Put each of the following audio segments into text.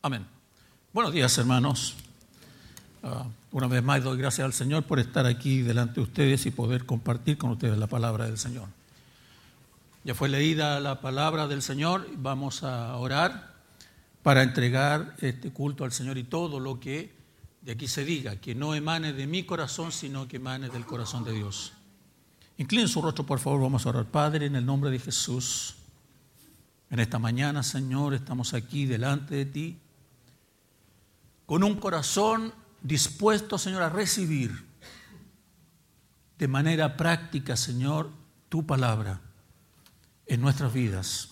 Amén. Buenos días, hermanos. Ah, una vez más doy gracias al Señor por estar aquí delante de ustedes y poder compartir con ustedes la palabra del Señor. Ya fue leída la palabra del Señor, vamos a orar para entregar este culto al Señor y todo lo que de aquí se diga, que no emane de mi corazón, sino que emane del corazón de Dios. Inclinen su rostro, por favor, vamos a orar. Padre, en el nombre de Jesús, en esta mañana, Señor, estamos aquí delante de ti con un corazón dispuesto, Señor, a recibir de manera práctica, Señor, tu palabra en nuestras vidas.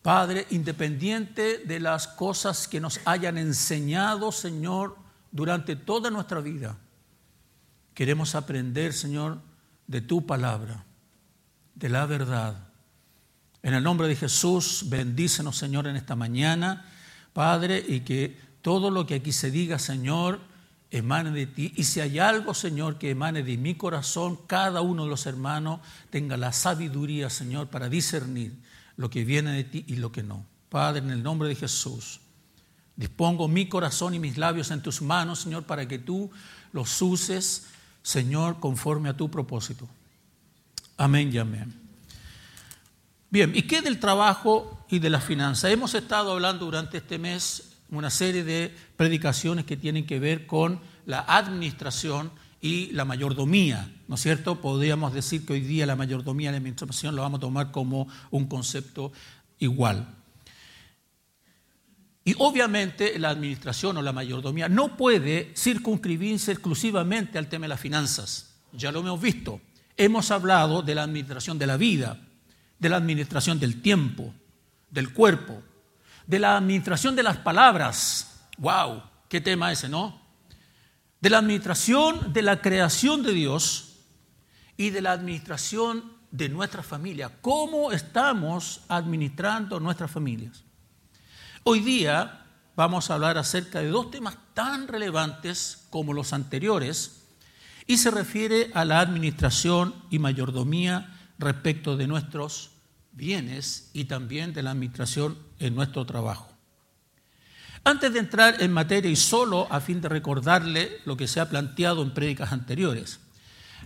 Padre, independiente de las cosas que nos hayan enseñado, Señor, durante toda nuestra vida, queremos aprender, Señor, de tu palabra, de la verdad. En el nombre de Jesús, bendícenos, Señor, en esta mañana, Padre, y que todo lo que aquí se diga, Señor, emane de ti. Y si hay algo, Señor, que emane de mi corazón, cada uno de los hermanos tenga la sabiduría, Señor, para discernir lo que viene de ti y lo que no. Padre, en el nombre de Jesús, dispongo mi corazón y mis labios en tus manos, Señor, para que tú los uses, Señor, conforme a tu propósito. Amén y amén. Bien, ¿y qué del trabajo y de la finanza? Hemos estado hablando durante este mes una serie de predicaciones que tienen que ver con la administración y la mayordomía, ¿no es cierto? Podríamos decir que hoy día la mayordomía y la administración lo vamos a tomar como un concepto igual. Y obviamente la administración o la mayordomía no puede circunscribirse exclusivamente al tema de las finanzas. Ya lo hemos visto. Hemos hablado de la administración de la vida, de la administración del tiempo, del cuerpo, de la administración de las palabras. ¡Wow! ¿Qué tema ese, no? De la administración de la creación de Dios y de la administración de nuestra familia. ¿Cómo estamos administrando nuestras familias? Hoy día vamos a hablar acerca de dos temas tan relevantes como los anteriores y se refiere a la administración y mayordomía respecto de nuestros bienes y también de la administración en nuestro trabajo. Antes de entrar en materia y solo a fin de recordarle lo que se ha planteado en prédicas anteriores,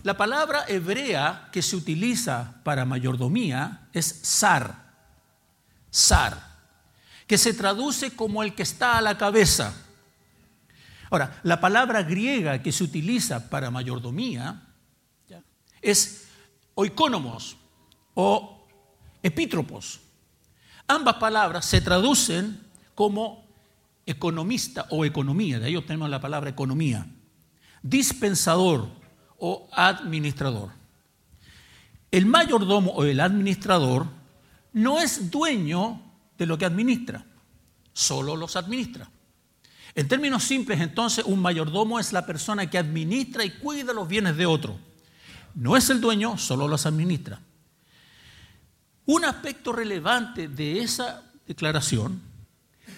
la palabra hebrea que se utiliza para mayordomía es sar, sar, que se traduce como el que está a la cabeza. Ahora, la palabra griega que se utiliza para mayordomía es oikonomos o epítropos. Ambas palabras se traducen como economista o economía, de ahí obtenemos la palabra economía, dispensador o administrador. El mayordomo o el administrador no es dueño de lo que administra, solo los administra. En términos simples, entonces, un mayordomo es la persona que administra y cuida los bienes de otro. No es el dueño, solo los administra. Un aspecto relevante de esa declaración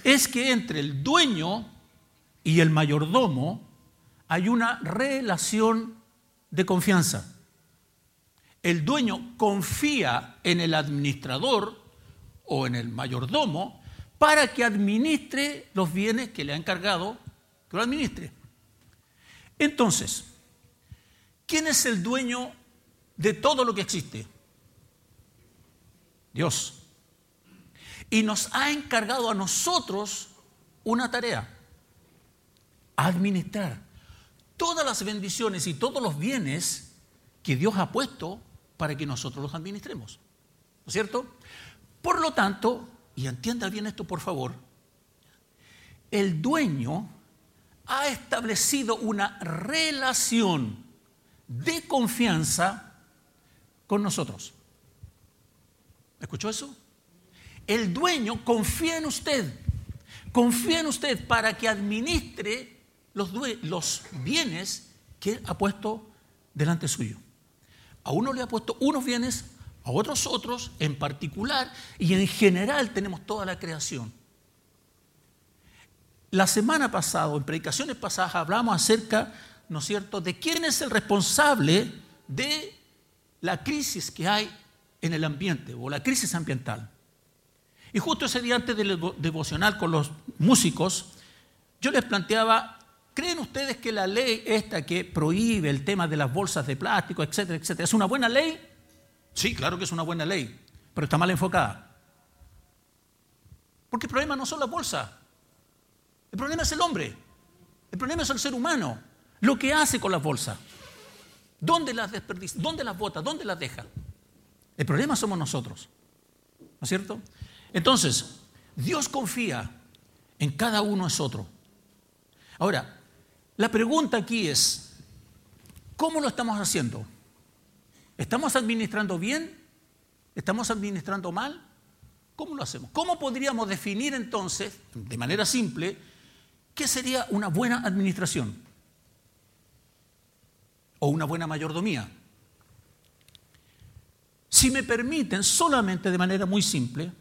es que entre el dueño y el mayordomo hay una relación de confianza. El dueño confía en el administrador o en el mayordomo para que administre los bienes que le ha encargado que lo administre. Entonces, ¿quién es el dueño de todo lo que existe? Dios. Y nos ha encargado a nosotros una tarea, administrar todas las bendiciones y todos los bienes que Dios ha puesto para que nosotros los administremos. ¿No es cierto? Por lo tanto, y entienda bien esto por favor, el dueño ha establecido una relación de confianza con nosotros. ¿Escuchó eso? El dueño confía en usted, confía en usted para que administre los, bienes que ha puesto delante suyo. A uno le ha puesto unos bienes, a otros otros en particular, y en general tenemos toda la creación. La semana pasada, en predicaciones pasadas, hablamos acerca, ¿no es cierto?, de quién es el responsable de la crisis que hay en el ambiente o la crisis ambiental. Y justo ese día antes del devocional con los músicos, yo les planteaba, ¿creen ustedes que la ley esta que prohíbe el tema de las bolsas de plástico, etcétera, etcétera, es una buena ley? Sí, claro que es una buena ley, pero está mal enfocada. Porque el problema no son las bolsas, el problema es el hombre, el problema es el ser humano, lo que hace con las bolsas. ¿Dónde las desperdicia? ¿Dónde las bota? ¿Dónde las deja? El problema somos nosotros. ¿No es cierto? Entonces, Dios confía en cada uno es otro. Ahora, la pregunta aquí es, ¿cómo lo estamos haciendo? ¿Estamos administrando bien? ¿Estamos administrando mal? ¿Cómo lo hacemos? ¿Cómo podríamos definir entonces, de manera simple, qué sería una buena administración? O una buena mayordomía. Si me permiten, solamente de manera muy simple,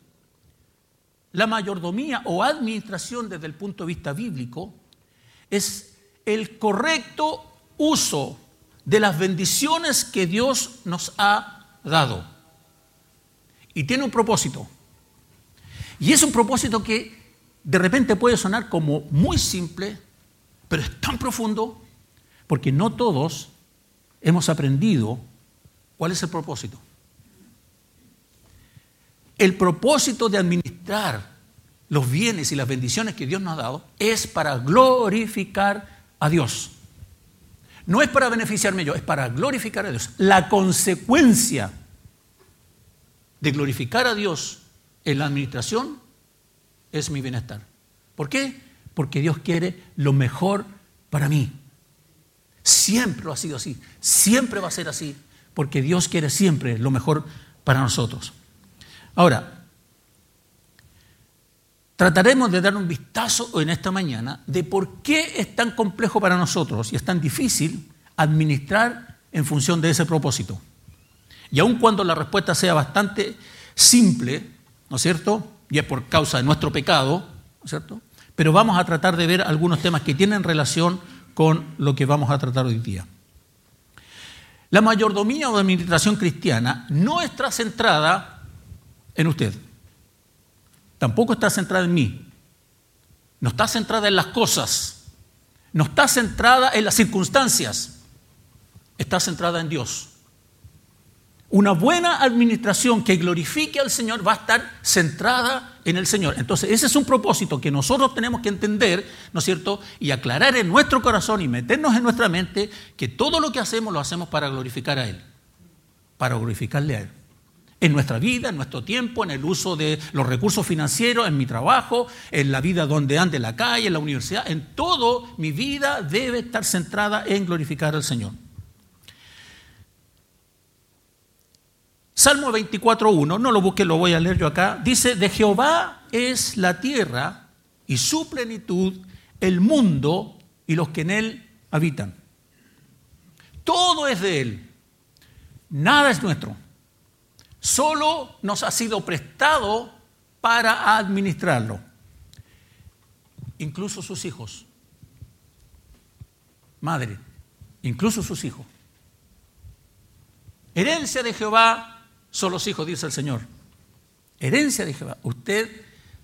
la mayordomía o administración desde el punto de vista bíblico es el correcto uso de las bendiciones que Dios nos ha dado. Y tiene un propósito. Y es un propósito que de repente puede sonar como muy simple, pero es tan profundo porque no todos hemos aprendido cuál es el propósito. El propósito de administrar los bienes y las bendiciones que Dios nos ha dado es para glorificar a Dios. No es para beneficiarme yo, es para glorificar a Dios. La consecuencia de glorificar a Dios en la administración es mi bienestar. ¿Por qué? Porque Dios quiere lo mejor para mí. Siempre lo ha sido así, siempre va a ser así, porque Dios quiere siempre lo mejor para nosotros. Ahora, trataremos de dar un vistazo en esta mañana de por qué es tan complejo para nosotros y es tan difícil administrar en función de ese propósito. Y aun cuando la respuesta sea bastante simple, ¿no es cierto? Y es por causa de nuestro pecado, ¿no es cierto? Pero vamos a tratar de ver algunos temas que tienen relación con lo que vamos a tratar hoy día. La mayordomía o administración cristiana no está centrada en usted. Tampoco está centrada en mí. No está centrada en las cosas. No está centrada en las circunstancias. Está centrada en Dios. Una buena administración que glorifique al Señor va a estar centrada en el Señor. Entonces, ese es un propósito que nosotros tenemos que entender, ¿no es cierto? Y aclarar en nuestro corazón y meternos en nuestra mente que todo lo que hacemos lo hacemos para glorificar a Él, para glorificarle a Él en nuestra vida, en nuestro tiempo, en el uso de los recursos financieros, en mi trabajo, en la vida donde ande en la calle, en la universidad, en todo mi vida debe estar centrada en glorificar al Señor. Salmo 24.1, no lo busque, lo voy a leer yo acá, dice, de Jehová es la tierra y su plenitud, el mundo y los que en él habitan. Todo es de él, nada es nuestro solo nos ha sido prestado para administrarlo, incluso sus hijos. Madre, incluso sus hijos. Herencia de Jehová son los hijos, dice el Señor. Herencia de Jehová. Usted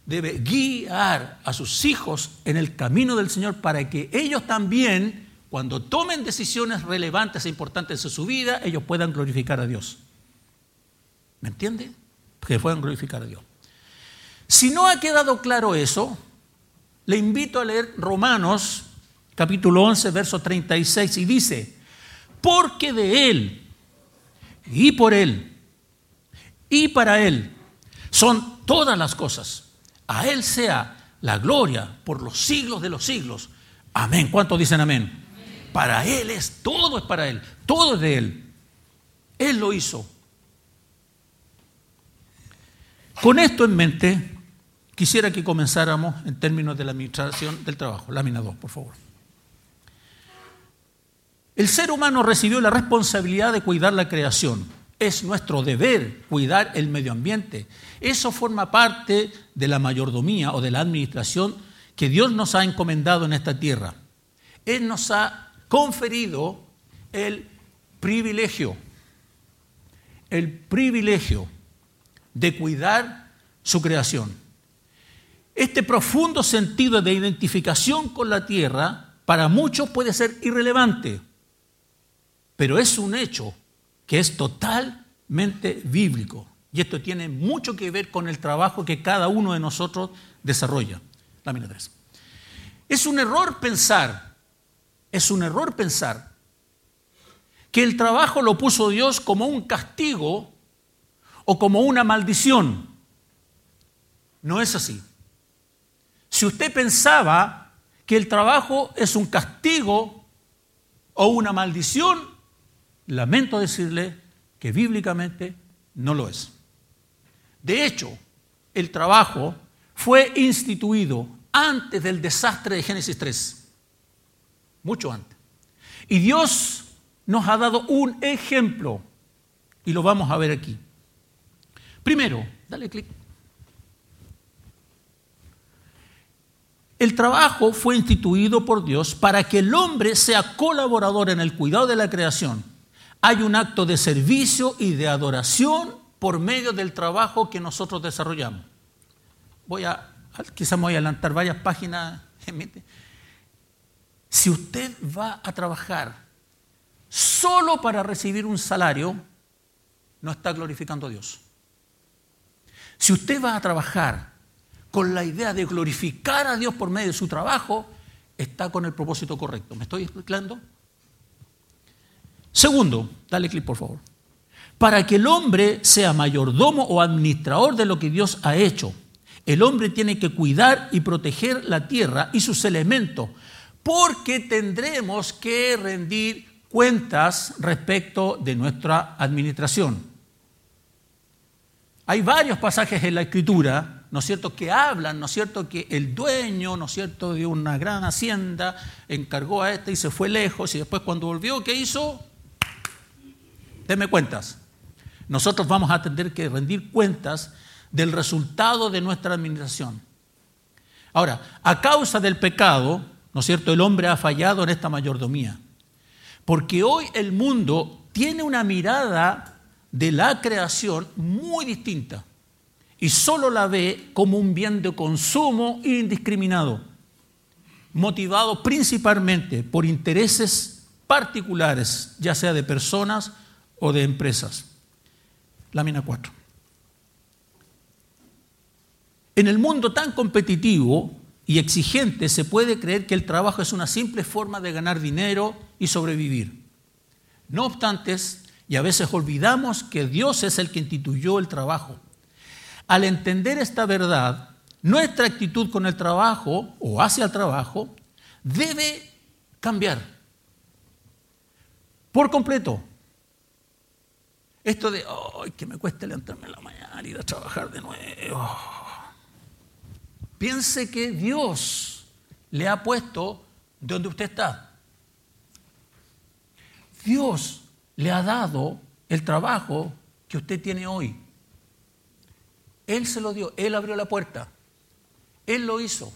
debe guiar a sus hijos en el camino del Señor para que ellos también, cuando tomen decisiones relevantes e importantes en su vida, ellos puedan glorificar a Dios. ¿Me entiende? Que puedan glorificar a Dios. Si no ha quedado claro eso, le invito a leer Romanos capítulo 11, verso 36 y dice, porque de Él y por Él y para Él son todas las cosas. A Él sea la gloria por los siglos de los siglos. Amén. ¿Cuántos dicen amén? Para Él es, todo es para Él, todo es de Él. Él lo hizo. Con esto en mente, quisiera que comenzáramos en términos de la administración del trabajo. Lámina 2, por favor. El ser humano recibió la responsabilidad de cuidar la creación. Es nuestro deber cuidar el medio ambiente. Eso forma parte de la mayordomía o de la administración que Dios nos ha encomendado en esta tierra. Él nos ha conferido el privilegio, el privilegio de cuidar su creación. Este profundo sentido de identificación con la tierra para muchos puede ser irrelevante, pero es un hecho que es totalmente bíblico. Y esto tiene mucho que ver con el trabajo que cada uno de nosotros desarrolla. Lámina 3. Es un error pensar, es un error pensar que el trabajo lo puso Dios como un castigo o como una maldición. No es así. Si usted pensaba que el trabajo es un castigo o una maldición, lamento decirle que bíblicamente no lo es. De hecho, el trabajo fue instituido antes del desastre de Génesis 3, mucho antes. Y Dios nos ha dado un ejemplo y lo vamos a ver aquí. Primero, dale clic. El trabajo fue instituido por Dios para que el hombre sea colaborador en el cuidado de la creación. Hay un acto de servicio y de adoración por medio del trabajo que nosotros desarrollamos. Voy a, quizás voy a adelantar varias páginas. Si usted va a trabajar solo para recibir un salario, no está glorificando a Dios. Si usted va a trabajar con la idea de glorificar a Dios por medio de su trabajo, está con el propósito correcto. ¿Me estoy explicando? Segundo, dale clic por favor. Para que el hombre sea mayordomo o administrador de lo que Dios ha hecho, el hombre tiene que cuidar y proteger la tierra y sus elementos, porque tendremos que rendir cuentas respecto de nuestra administración. Hay varios pasajes en la escritura, ¿no es cierto?, que hablan, ¿no es cierto?, que el dueño, ¿no es cierto?, de una gran hacienda encargó a este y se fue lejos y después cuando volvió, ¿qué hizo? Deme cuentas. Nosotros vamos a tener que rendir cuentas del resultado de nuestra administración. Ahora, a causa del pecado, ¿no es cierto?, el hombre ha fallado en esta mayordomía. Porque hoy el mundo tiene una mirada de la creación muy distinta y solo la ve como un bien de consumo indiscriminado, motivado principalmente por intereses particulares, ya sea de personas o de empresas. Lámina 4. En el mundo tan competitivo, y exigente, se puede creer que el trabajo es una simple forma de ganar dinero y sobrevivir. No obstante, y a veces olvidamos que Dios es el que instituyó el trabajo. Al entender esta verdad, nuestra actitud con el trabajo o hacia el trabajo debe cambiar por completo. Esto de, ay, que me cueste levantarme en la mañana y ir a trabajar de nuevo Piense que Dios le ha puesto donde usted está. Dios le ha dado el trabajo que usted tiene hoy. Él se lo dio, Él abrió la puerta, Él lo hizo.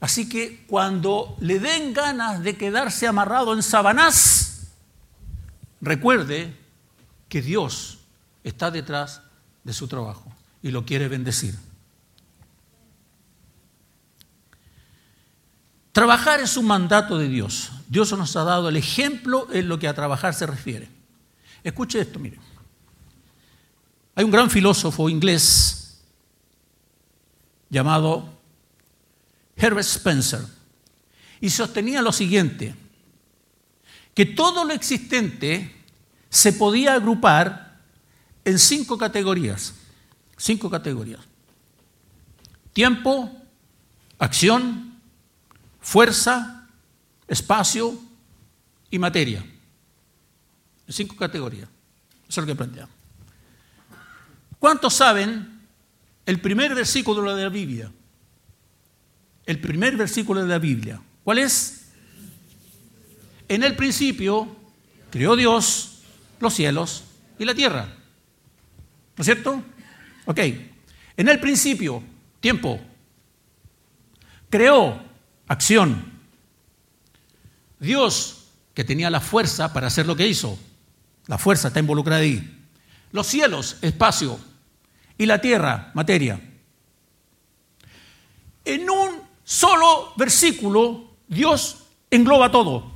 Así que cuando le den ganas de quedarse amarrado en sabanás, recuerde que Dios está detrás de su trabajo y lo quiere bendecir. Trabajar es un mandato de Dios. Dios nos ha dado el ejemplo en lo que a trabajar se refiere. Escuche esto, mire. Hay un gran filósofo inglés llamado Herbert Spencer y sostenía lo siguiente, que todo lo existente se podía agrupar en cinco categorías. Cinco categorías. Tiempo, acción, fuerza, espacio y materia. Cinco categorías. Eso es lo que planteamos. ¿Cuántos saben el primer versículo de la Biblia? El primer versículo de la Biblia. ¿Cuál es? En el principio creó Dios los cielos y la tierra. ¿No es cierto? Ok. En el principio, tiempo, creó acción. Dios, que tenía la fuerza para hacer lo que hizo, la fuerza está involucrada ahí. Los cielos, espacio, y la tierra, materia. En un solo versículo Dios engloba todo.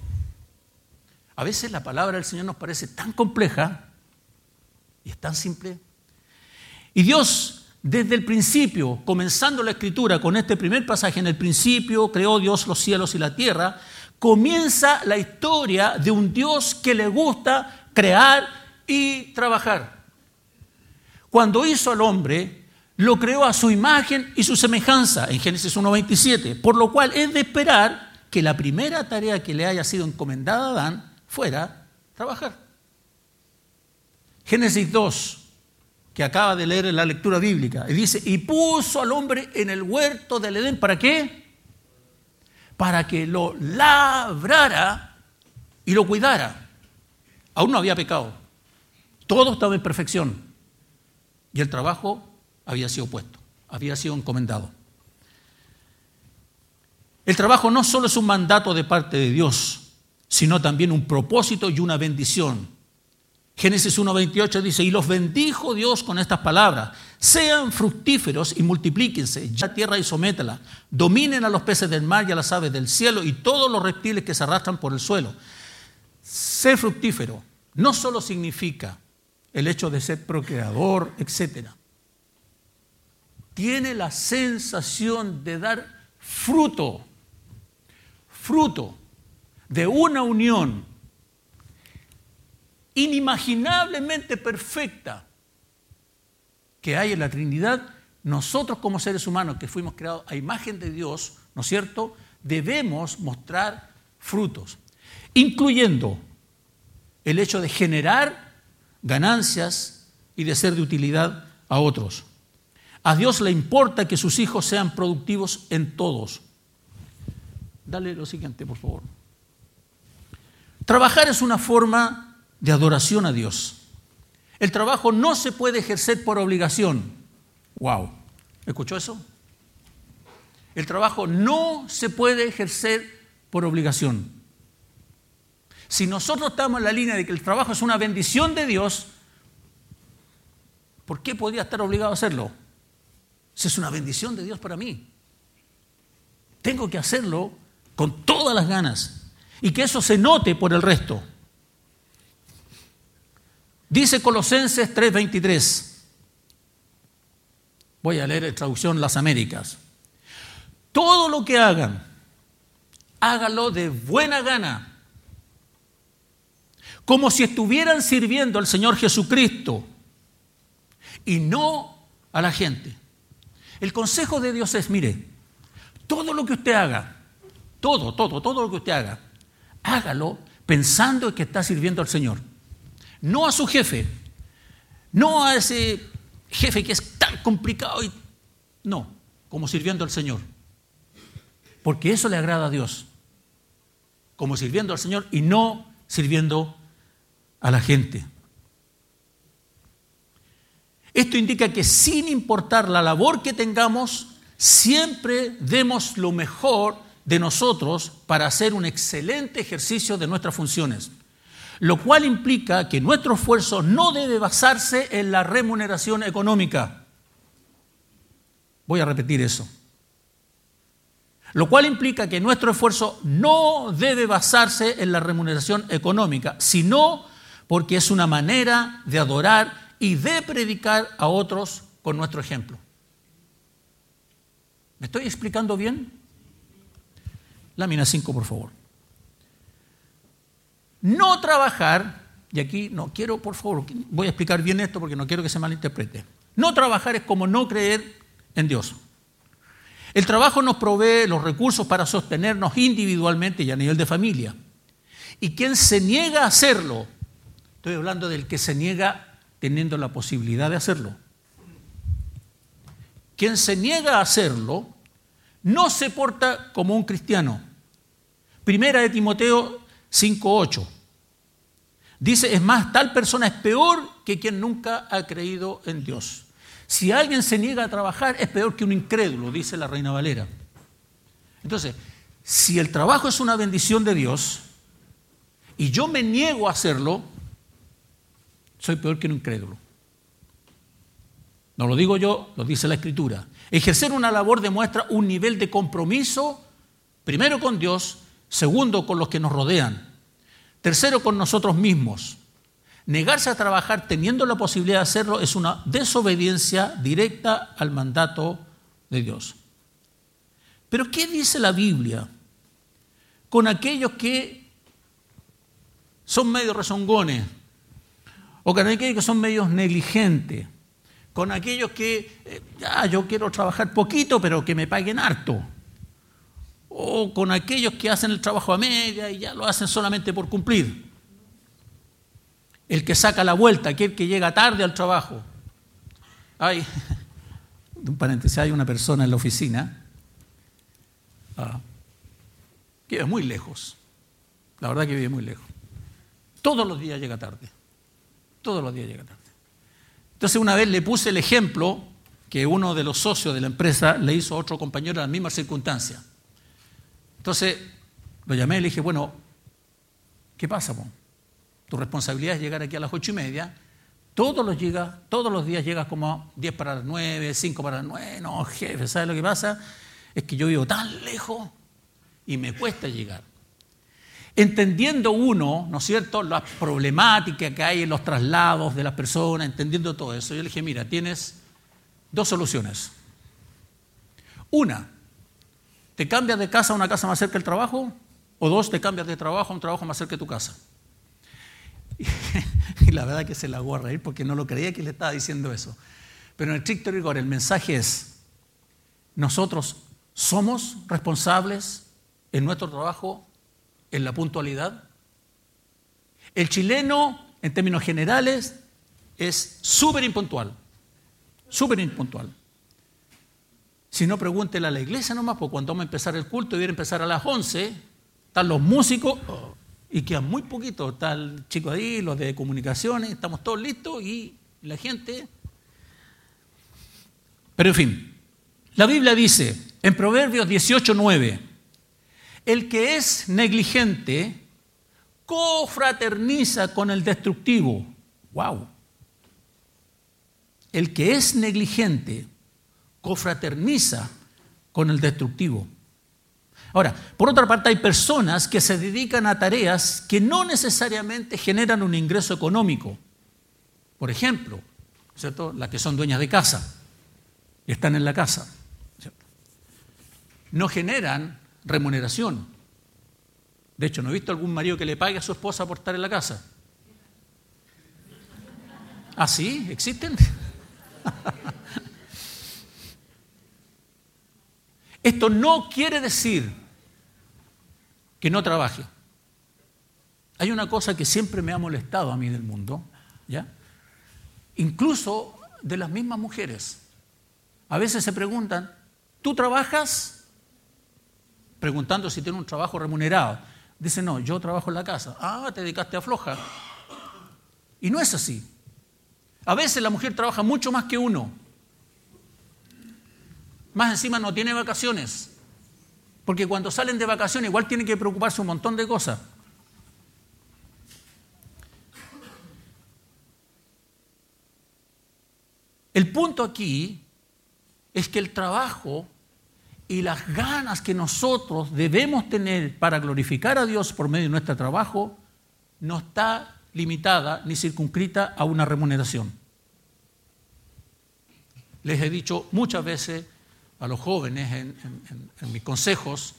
A veces la palabra del Señor nos parece tan compleja y es tan simple. Y Dios, desde el principio, comenzando la escritura con este primer pasaje, en el principio creó Dios los cielos y la tierra, comienza la historia de un Dios que le gusta crear y trabajar. Cuando hizo al hombre, lo creó a su imagen y su semejanza, en Génesis 1.27, por lo cual es de esperar que la primera tarea que le haya sido encomendada a Adán fuera trabajar. Génesis 2, que acaba de leer en la lectura bíblica, y dice, y puso al hombre en el huerto del Edén, ¿para qué? Para que lo labrara y lo cuidara. Aún no había pecado. Todo estaba en perfección. Y el trabajo había sido puesto, había sido encomendado. El trabajo no solo es un mandato de parte de Dios, sino también un propósito y una bendición. Génesis 1.28 dice, y los bendijo Dios con estas palabras, sean fructíferos y multiplíquense, ya tierra y sométela, dominen a los peces del mar y a las aves del cielo y todos los reptiles que se arrastran por el suelo. Ser fructífero no solo significa el hecho de ser procreador, etc. Tiene la sensación de dar fruto, fruto de una unión inimaginablemente perfecta que hay en la Trinidad, nosotros como seres humanos que fuimos creados a imagen de Dios, ¿no es cierto?, debemos mostrar frutos, incluyendo el hecho de generar ganancias y de ser de utilidad a otros. A Dios le importa que sus hijos sean productivos en todos. Dale lo siguiente, por favor. Trabajar es una forma de adoración a Dios. El trabajo no se puede ejercer por obligación. Wow. ¿Escuchó eso? El trabajo no se puede ejercer por obligación. Si nosotros estamos en la línea de que el trabajo es una bendición de Dios, ¿por qué podría estar obligado a hacerlo? Si es una bendición de Dios para mí. Tengo que hacerlo con todas las ganas y que eso se note por el resto. Dice Colosenses 3:23. Voy a leer la traducción Las Américas. Todo lo que hagan, hágalo de buena gana, como si estuvieran sirviendo al Señor Jesucristo y no a la gente. El consejo de Dios es, mire, todo lo que usted haga, todo, todo, todo lo que usted haga, hágalo pensando que está sirviendo al Señor. No a su jefe, no a ese jefe que es tan complicado y no, como sirviendo al Señor. Porque eso le agrada a Dios. Como sirviendo al Señor y no sirviendo a la gente. Esto indica que sin importar la labor que tengamos, siempre demos lo mejor de nosotros para hacer un excelente ejercicio de nuestras funciones, lo cual implica que nuestro esfuerzo no debe basarse en la remuneración económica. Voy a repetir eso. Lo cual implica que nuestro esfuerzo no debe basarse en la remuneración económica, sino porque es una manera de adorar y de predicar a otros con nuestro ejemplo. ¿Me estoy explicando bien? Lámina 5, por favor. No trabajar, y aquí no quiero, por favor, voy a explicar bien esto porque no quiero que se malinterprete. No trabajar es como no creer en Dios. El trabajo nos provee los recursos para sostenernos individualmente y a nivel de familia. Y quien se niega a hacerlo, estoy hablando del que se niega teniendo la posibilidad de hacerlo. Quien se niega a hacerlo no se porta como un cristiano. Primera de Timoteo 5.8. Dice, es más, tal persona es peor que quien nunca ha creído en Dios. Si alguien se niega a trabajar, es peor que un incrédulo, dice la Reina Valera. Entonces, si el trabajo es una bendición de Dios y yo me niego a hacerlo, soy peor que un incrédulo. No lo digo yo, lo dice la Escritura. Ejercer una labor demuestra un nivel de compromiso, primero con Dios, segundo con los que nos rodean, tercero con nosotros mismos. Negarse a trabajar teniendo la posibilidad de hacerlo es una desobediencia directa al mandato de Dios. Pero ¿qué dice la Biblia con aquellos que son medio rezongones o con aquellos que son medios negligentes? Con aquellos que, eh, ya, yo quiero trabajar poquito, pero que me paguen harto. O con aquellos que hacen el trabajo a media y ya lo hacen solamente por cumplir. El que saca la vuelta, aquel que llega tarde al trabajo. Hay, un paréntesis, hay una persona en la oficina Ah. que vive muy lejos. La verdad que vive muy lejos. Todos los días llega tarde. Todos los días llega tarde. Entonces una vez le puse el ejemplo que uno de los socios de la empresa le hizo a otro compañero en las mismas circunstancias. Entonces lo llamé y le dije, bueno, ¿qué pasa? Tu responsabilidad es llegar aquí a las ocho y media. Todos los, llega, todos los días llegas como 10 para las 9, 5 para las 9. No, jefe, ¿sabes lo que pasa? es que yo vivo tan lejos y me cuesta llegar. Entendiendo uno, ¿no es cierto?, las problemáticas que hay en los traslados de las personas, entendiendo todo eso, yo le dije, mira, tienes dos soluciones. Una, te cambias de casa a una casa más cerca del trabajo, o dos, te cambias de trabajo a un trabajo más cerca de tu casa. Y la verdad que se la hago a reír porque no lo creía que le estaba diciendo eso. Pero en estricto rigor, el mensaje es, nosotros ¿Somos responsables en nuestro trabajo en la puntualidad? El chileno, en términos generales, es súper impuntual, súper impuntual. Si no, pregúntele a la iglesia nomás, porque cuando vamos a empezar el culto, a empezar a las 11, están los músicos y quedan muy poquito. Está el chico ahí, los de comunicaciones, estamos todos listos y la gente. Pero en fin, la Biblia dice, en Proverbios 18:9, el que es negligente cofraterniza con el destructivo. ¡Wow! El que es negligente cofraterniza con el destructivo. Ahora, por otra parte, hay personas que se dedican a tareas que no necesariamente generan un ingreso económico. Por ejemplo, ¿cierto? Las que son dueñas de casa y están en la casa no generan remuneración. De hecho, ¿no he visto algún marido que le pague a su esposa por estar en la casa? ¿Ah, sí? ¿Existen? Esto no quiere decir que no trabaje. Hay una cosa que siempre me ha molestado a mí del mundo, ¿ya? Incluso de las mismas mujeres. A veces se preguntan, ¿tú trabajas? preguntando si tiene un trabajo remunerado. Dice, no, yo trabajo en la casa. Ah, te dedicaste a floja. Y no es así. A veces la mujer trabaja mucho más que uno. Más encima no tiene vacaciones. Porque cuando salen de vacaciones igual tiene que preocuparse un montón de cosas. El punto aquí es que el trabajo y las ganas que nosotros debemos tener para glorificar a Dios por medio de nuestro trabajo no está limitada ni circunscrita a una remuneración. Les he dicho muchas veces a los jóvenes en, mis consejos,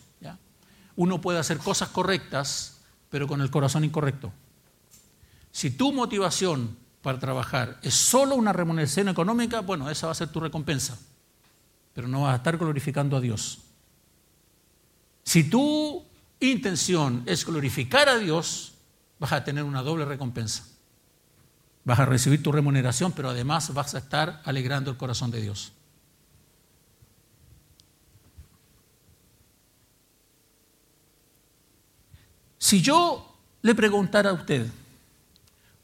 uno puede hacer cosas correctas, pero con el corazón incorrecto. Si tu motivación para trabajar es solo una remuneración económica, bueno, esa va a ser tu recompensa pero no vas a estar glorificando a Dios. Si tu intención es glorificar a Dios, vas a tener una doble recompensa. Vas a recibir tu remuneración, pero además vas a estar alegrando el corazón de Dios. Si yo le preguntara a usted,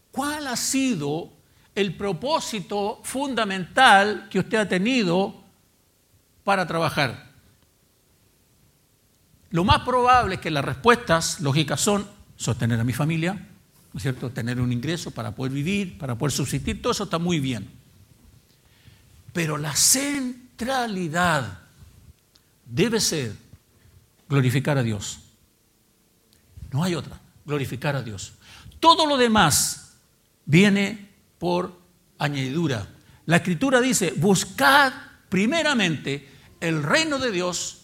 ¿cuál ha sido el propósito fundamental que usted ha tenido para trabajar? Lo más probable es que las respuestas lógicas son sostener a mi familia, ¿no es cierto? Tener un ingreso para poder vivir, para poder subsistir, todo eso está muy bien. Pero la centralidad debe ser glorificar a Dios. No hay otra, glorificar a Dios. Todo lo demás viene por añadidura. La escritura dice, buscad primeramente el reino de Dios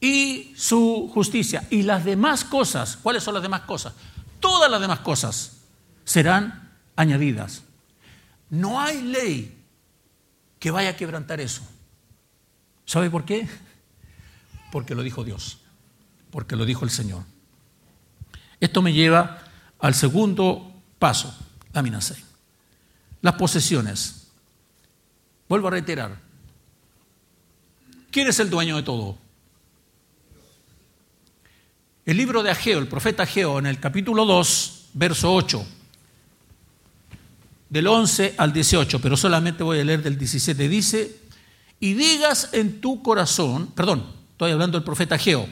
y su justicia. Y las demás cosas, ¿cuáles son las demás cosas? Todas las demás cosas serán añadidas. No hay ley que vaya a quebrantar eso. ¿Sabe por qué? Porque lo dijo Dios, porque lo dijo el Señor. Esto me lleva al segundo paso, lámina 6. Las posesiones. Vuelvo a reiterar. ¿Quién es el dueño de todo? El libro de Ageo, el profeta Ageo, en el capítulo 2, verso 8, del 11 al 18, pero solamente voy a leer del 17, dice, y digas en tu corazón, perdón, estoy hablando del profeta Ageo,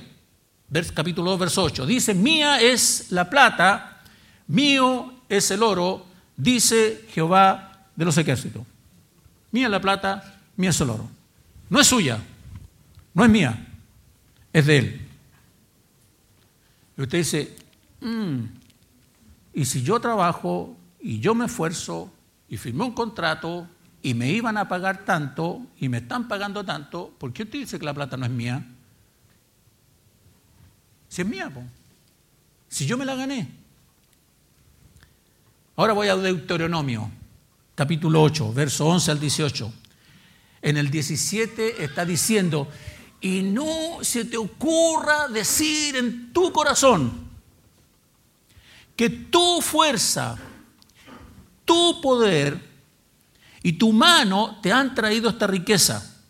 capítulo 2, verso 8, dice, mía es la plata, mío es el oro, dice Jehová de los ejércitos. Mía es la plata, mía es el oro. No es suya, no es mía, es de él. Y usted dice, mm, y si yo trabajo y yo me esfuerzo y firmé un contrato y me iban a pagar tanto y me están pagando tanto, ¿por qué usted dice que la plata no es mía? Si es mía, si yo me la gané. Ahora voy a Deuteronomio, capítulo 8, verso 11 al 18. En el 17 está diciendo, y no se te ocurra decir en tu corazón que tu fuerza, tu poder y tu mano te han traído esta riqueza,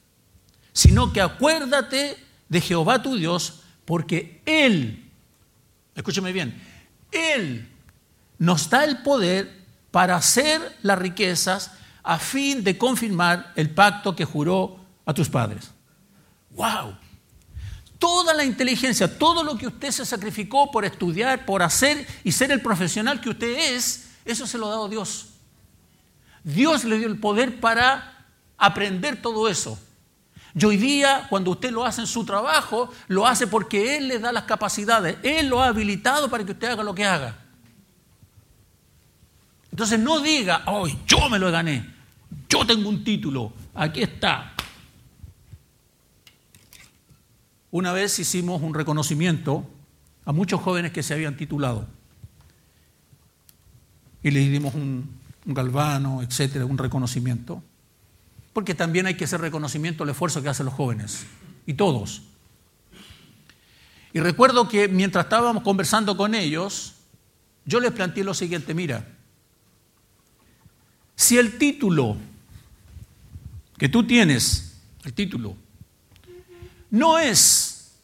sino que acuérdate de Jehová tu Dios, porque Él, escúchame bien, Él nos da el poder para hacer las riquezas a fin de confirmar el pacto que juró a tus padres. ¡Wow! Toda la inteligencia, todo lo que usted se sacrificó por estudiar, por hacer y ser el profesional que usted es, eso se lo ha dado Dios. Dios le dio el poder para aprender todo eso. Y hoy día, cuando usted lo hace en su trabajo, lo hace porque Él le da las capacidades, Él lo ha habilitado para que usted haga lo que haga. Entonces no diga, hoy yo me lo gané, yo tengo un título, aquí está, Una vez hicimos un reconocimiento a muchos jóvenes que se habían titulado. Y les dimos un, galvano, etcétera, un reconocimiento. Porque también hay que hacer reconocimiento al esfuerzo que hacen los jóvenes, y todos. Y recuerdo que mientras estábamos conversando con ellos, yo les planteé lo siguiente, mira, si el título que tú tienes, el título, no es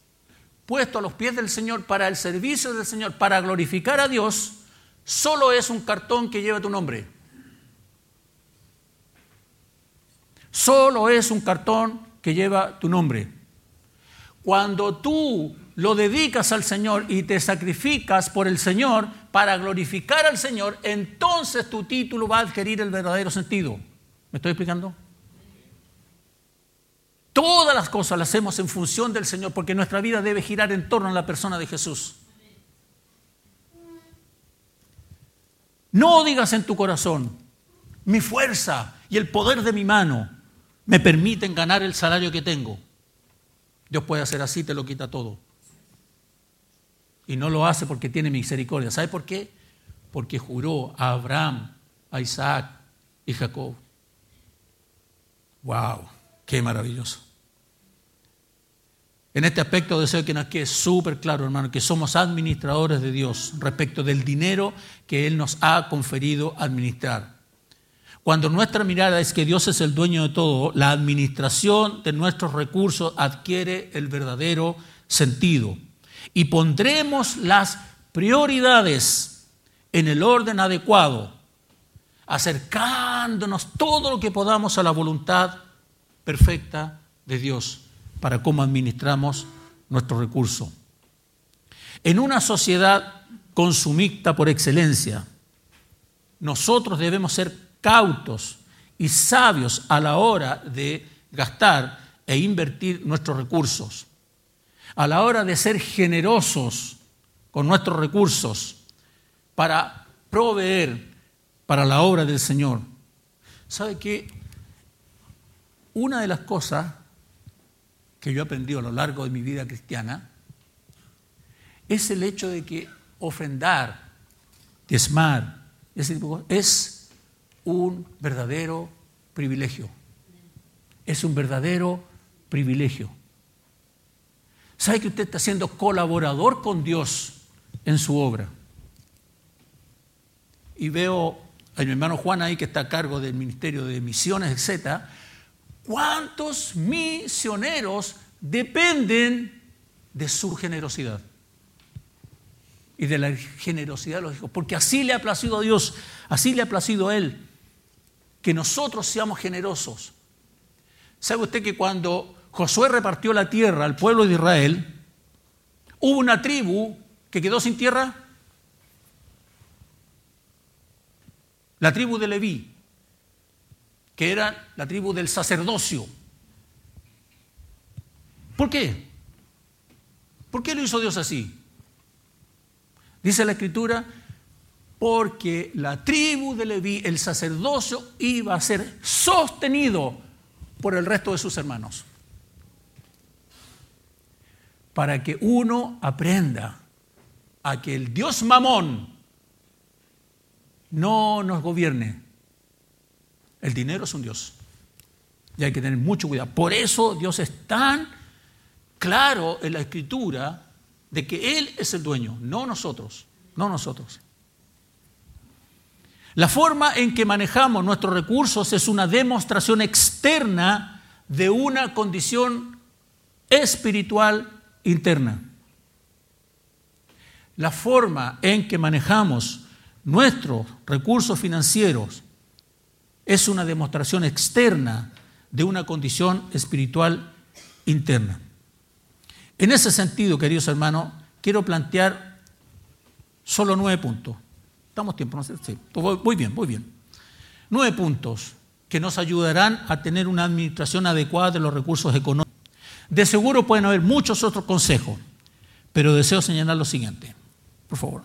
puesto a los pies del Señor para el servicio del Señor, para glorificar a Dios, solo es un cartón que lleva tu nombre. Solo es un cartón que lleva tu nombre. Cuando tú lo dedicas al Señor y te sacrificas por el Señor para glorificar al Señor, entonces tu título va a adquirir el verdadero sentido. ¿Me estoy explicando? Todas las cosas las hacemos en función del Señor porque nuestra vida debe girar en torno a la persona de Jesús. No digas en tu corazón, mi fuerza y el poder de mi mano me permiten ganar el salario que tengo. Dios puede hacer así, te lo quita todo. Y no lo hace porque tiene misericordia. ¿Sabe por qué? Porque juró a Abraham, a Isaac y Jacob. ¡Wow! ¡Qué maravilloso! En este aspecto deseo que nos quede súper claro, hermano, que somos administradores de Dios respecto del dinero que Él nos ha conferido administrar. Cuando nuestra mirada es que Dios es el dueño de todo, la administración de nuestros recursos adquiere el verdadero sentido. Y pondremos las prioridades en el orden adecuado, acercándonos todo lo que podamos a la voluntad perfecta de Dios para cómo administramos nuestros recursos. En una sociedad consumista por excelencia, nosotros debemos ser cautos y sabios a la hora de gastar e invertir nuestros recursos, a la hora de ser generosos con nuestros recursos para proveer para la obra del Señor. ¿Sabe qué? Una de las cosas que yo he aprendido a lo largo de mi vida cristiana es el hecho de que ofrendar, diezmar, es un verdadero privilegio. Es un verdadero privilegio. ¿Sabe que usted está siendo colaborador con Dios en su obra? Y veo a mi hermano Juan ahí que está a cargo del Ministerio de Misiones, etc. ¿Cuántos misioneros dependen de su generosidad? Y de la generosidad de los hijos. Porque así le ha placido a Dios, así le ha placido a Él, que nosotros seamos generosos. ¿Sabe usted que cuando Josué repartió la tierra al pueblo de Israel, hubo una tribu que quedó sin tierra? La tribu de Leví, que era la tribu del sacerdocio. ¿Por qué? ¿Por qué lo hizo Dios así? Dice la escritura, porque la tribu de Leví, el sacerdocio, iba a ser sostenido por el resto de sus hermanos. Para que uno aprenda a que el Dios mamón no nos gobierne. El dinero es un Dios. Y hay que tener mucho cuidado. Por eso Dios es tan claro en la escritura de que Él es el dueño, no nosotros, no nosotros. La forma en que manejamos nuestros recursos es una demostración externa de una condición espiritual interna. La forma en que manejamos nuestros recursos financieros es una demostración externa de una condición espiritual interna. En ese sentido, queridos hermanos, quiero plantear solo nueve puntos. ¿Estamos tiempo? ¿no? Sí, pues muy bien, muy bien. Nueve puntos que nos ayudarán a tener una administración adecuada de los recursos económicos. De seguro pueden haber muchos otros consejos, pero deseo señalar lo siguiente. Por favor.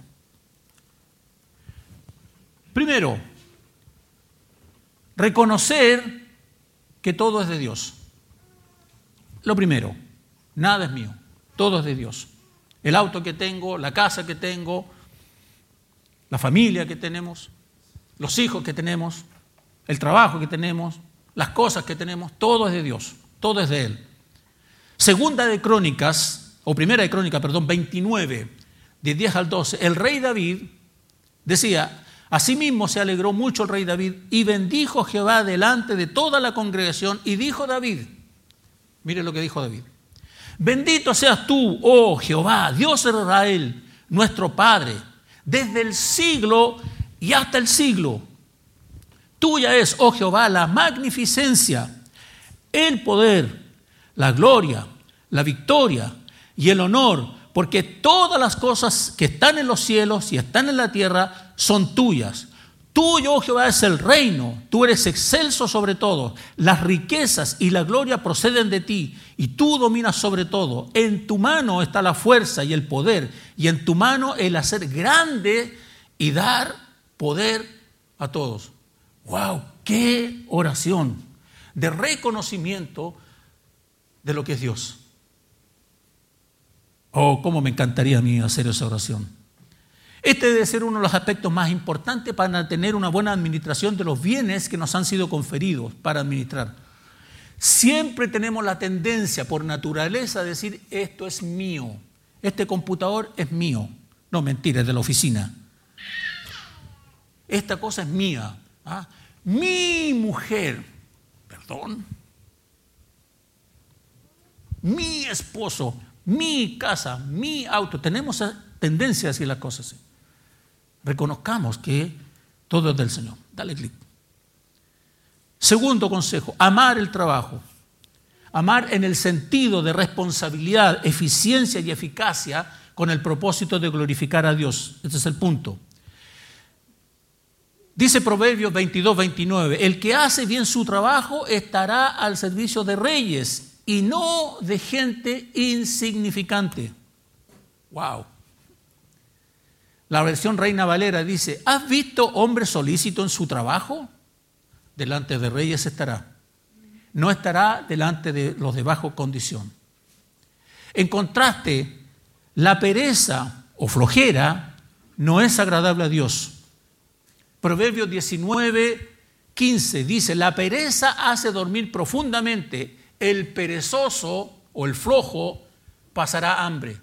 Primero, reconocer que todo es de Dios. Lo primero, nada es mío, todo es de Dios. El auto que tengo, la casa que tengo, la familia que tenemos, los hijos que tenemos, el trabajo que tenemos, las cosas que tenemos, todo es de Dios, todo es de Él. Segunda de Crónicas, o primera de Crónicas, perdón, 29, de 10 al 12, el rey David decía, asimismo se alegró mucho el rey David y bendijo Jehová delante de toda la congregación y dijo David, mire lo que dijo David, bendito seas tú, oh Jehová, Dios de Israel, nuestro Padre, desde el siglo y hasta el siglo. Tuya es, oh Jehová, la magnificencia, el poder, la gloria, la victoria y el honor, porque todas las cosas que están en los cielos y están en la tierra son tuyas. Tuyo, oh Jehová, es el reino, tú eres excelso sobre todo. Las riquezas y la gloria proceden de ti y tú dominas sobre todo. En tu mano está la fuerza y el poder y en tu mano el hacer grande y dar poder a todos. ¡Wow! ¡Qué oración! De reconocimiento de lo que es Dios. Oh, cómo me encantaría a mí hacer esa oración. Este debe ser uno de los aspectos más importantes para tener una buena administración de los bienes que nos han sido conferidos para administrar. Siempre tenemos la tendencia por naturaleza a decir, esto es mío, este computador es mío. No, mentira, es de la oficina. Esta cosa es mía. ¿ah? Mi mujer, perdón, mi esposo, mi casa, mi auto. Tenemos tendencia a decir las cosas así reconozcamos que todo es del Señor. Dale clic. Segundo consejo, amar el trabajo. Amar en el sentido de responsabilidad, eficiencia y eficacia con el propósito de glorificar a Dios. Este es el punto. Dice Proverbios 22, 29, el que hace bien su trabajo estará al servicio de reyes y no de gente insignificante. Wow. La versión Reina Valera dice, ¿has visto hombre solícito en su trabajo? Delante de reyes estará. No estará delante de los de bajo condición. En contraste, la pereza o flojera no es agradable a Dios. Proverbios 19, 15 dice, la pereza hace dormir profundamente, el perezoso o el flojo pasará hambre.